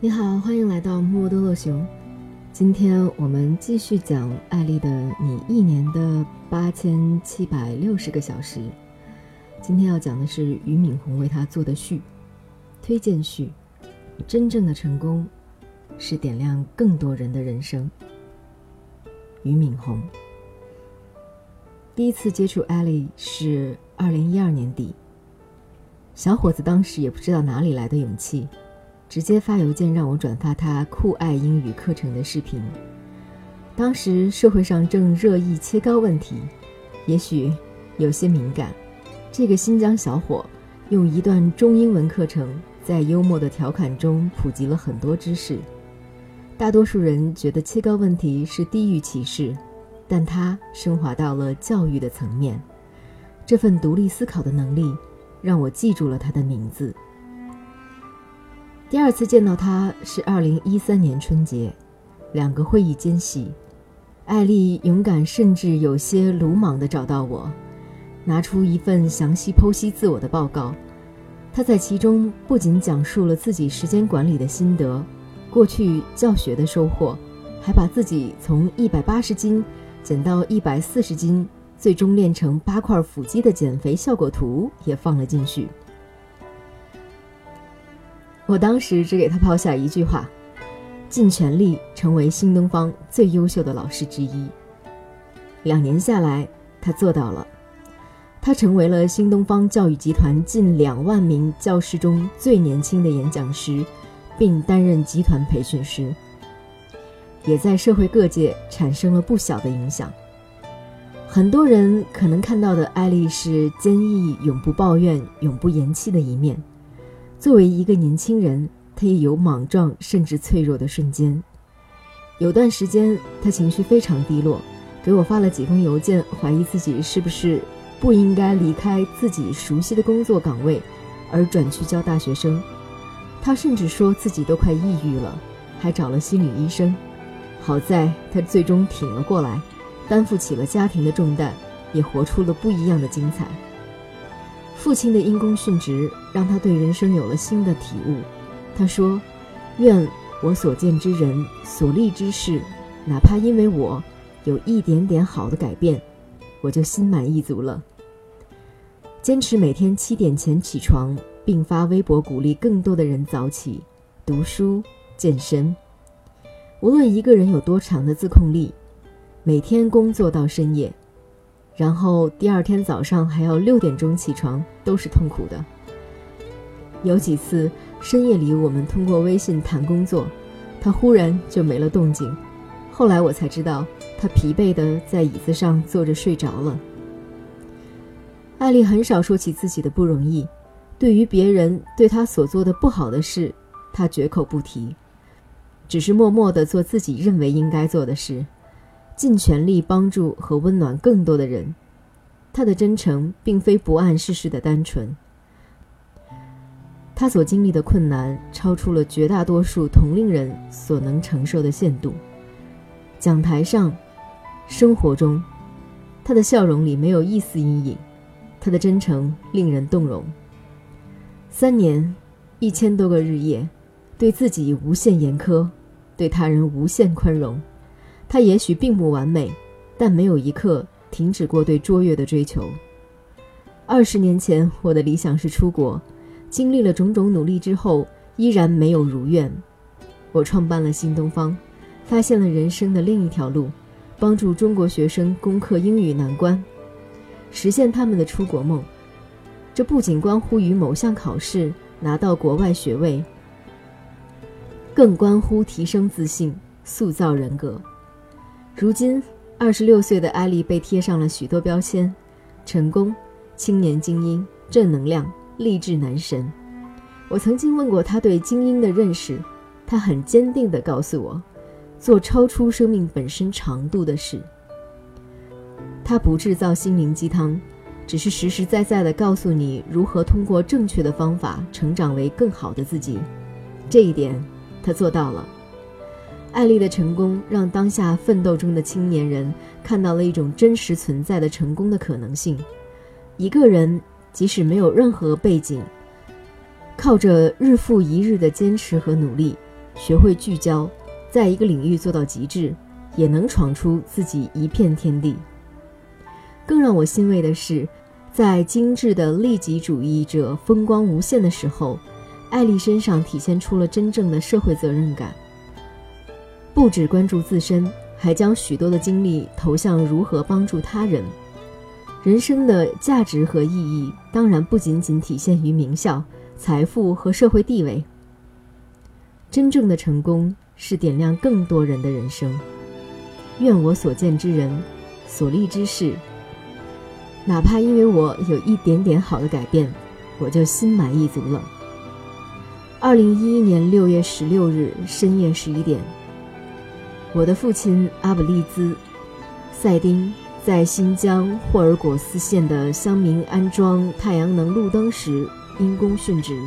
你好，欢迎来到莫多洛熊。今天我们继续讲艾丽的《你一年的八千七百六十个小时》。今天要讲的是俞敏洪为他做的序，推荐序。真正的成功是点亮更多人的人生。俞敏洪第一次接触艾丽是二零一二年底，小伙子当时也不知道哪里来的勇气。直接发邮件让我转发他酷爱英语课程的视频。当时社会上正热议切糕问题，也许有些敏感。这个新疆小伙用一段中英文课程，在幽默的调侃中普及了很多知识。大多数人觉得切糕问题是地域歧视，但他升华到了教育的层面。这份独立思考的能力，让我记住了他的名字。第二次见到他是二零一三年春节，两个会议间隙，艾丽勇敢甚至有些鲁莽地找到我，拿出一份详细剖析自我的报告。他在其中不仅讲述了自己时间管理的心得，过去教学的收获，还把自己从一百八十斤减到一百四十斤，最终练成八块腹肌的减肥效果图也放了进去。我当时只给他抛下一句话：“尽全力成为新东方最优秀的老师之一。”两年下来，他做到了。他成为了新东方教育集团近两万名教师中最年轻的演讲师，并担任集团培训师，也在社会各界产生了不小的影响。很多人可能看到的艾丽是坚毅、永不抱怨、永不言弃的一面。作为一个年轻人，他也有莽撞甚至脆弱的瞬间。有段时间，他情绪非常低落，给我发了几封邮件，怀疑自己是不是不应该离开自己熟悉的工作岗位，而转去教大学生。他甚至说自己都快抑郁了，还找了心理医生。好在他最终挺了过来，担负起了家庭的重担，也活出了不一样的精彩。父亲的因公殉职让他对人生有了新的体悟。他说：“愿我所见之人、所立之事，哪怕因为我有一点点好的改变，我就心满意足了。”坚持每天七点前起床，并发微博鼓励更多的人早起、读书、健身。无论一个人有多长的自控力，每天工作到深夜。然后第二天早上还要六点钟起床，都是痛苦的。有几次深夜里我们通过微信谈工作，他忽然就没了动静。后来我才知道，他疲惫的在椅子上坐着睡着了。艾丽很少说起自己的不容易，对于别人对她所做的不好的事，她绝口不提，只是默默的做自己认为应该做的事。尽全力帮助和温暖更多的人，他的真诚并非不谙世事的单纯。他所经历的困难超出了绝大多数同龄人所能承受的限度。讲台上，生活中，他的笑容里没有一丝阴影，他的真诚令人动容。三年，一千多个日夜，对自己无限严苛，对他人无限宽容。他也许并不完美，但没有一刻停止过对卓越的追求。二十年前，我的理想是出国，经历了种种努力之后，依然没有如愿。我创办了新东方，发现了人生的另一条路，帮助中国学生攻克英语难关，实现他们的出国梦。这不仅关乎于某项考试拿到国外学位，更关乎提升自信、塑造人格。如今，二十六岁的艾丽被贴上了许多标签：成功、青年精英、正能量、励志男神。我曾经问过他对精英的认识，他很坚定地告诉我：做超出生命本身长度的事。他不制造心灵鸡汤，只是实实在在地告诉你如何通过正确的方法成长为更好的自己。这一点，他做到了。艾丽的成功让当下奋斗中的青年人看到了一种真实存在的成功的可能性。一个人即使没有任何背景，靠着日复一日的坚持和努力，学会聚焦，在一个领域做到极致，也能闯出自己一片天地。更让我欣慰的是，在精致的利己主义者风光无限的时候，艾丽身上体现出了真正的社会责任感。不只关注自身，还将许多的精力投向如何帮助他人。人生的价值和意义，当然不仅仅体现于名校、财富和社会地位。真正的成功是点亮更多人的人生。愿我所见之人，所立之事，哪怕因为我有一点点好的改变，我就心满意足了。二零一一年六月十六日深夜十一点，我的父亲阿卜利兹·赛丁在新疆霍尔果斯县的乡民安装太阳能路灯时因公殉职。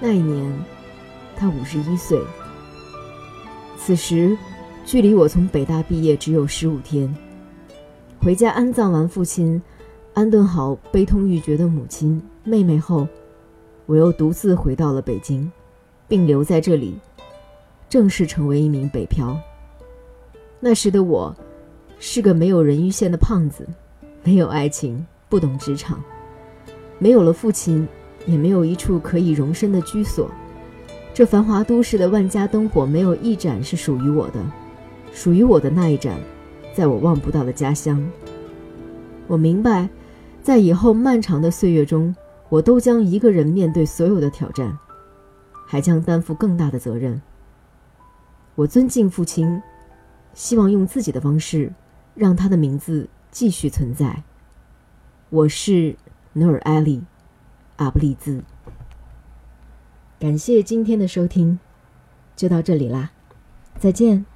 那一年，他五十一岁。此时，距离我从北大毕业只有十五天。回家安葬完父亲，安顿好悲痛欲绝的母亲、妹妹后，我又独自回到了北京，并留在这里，正式成为一名北漂。那时的我，是个没有人鱼线的胖子，没有爱情，不懂职场，没有了父亲，也没有一处可以容身的居所。这繁华都市的万家灯火，没有一盏是属于我的。属于我的那一盏，在我望不到的家乡。我明白，在以后漫长的岁月中，我都将一个人面对所有的挑战，还将担负更大的责任。我尊敬父亲，希望用自己的方式，让他的名字继续存在。我是努尔艾利·阿布利兹。感谢今天的收听，就到这里啦，再见。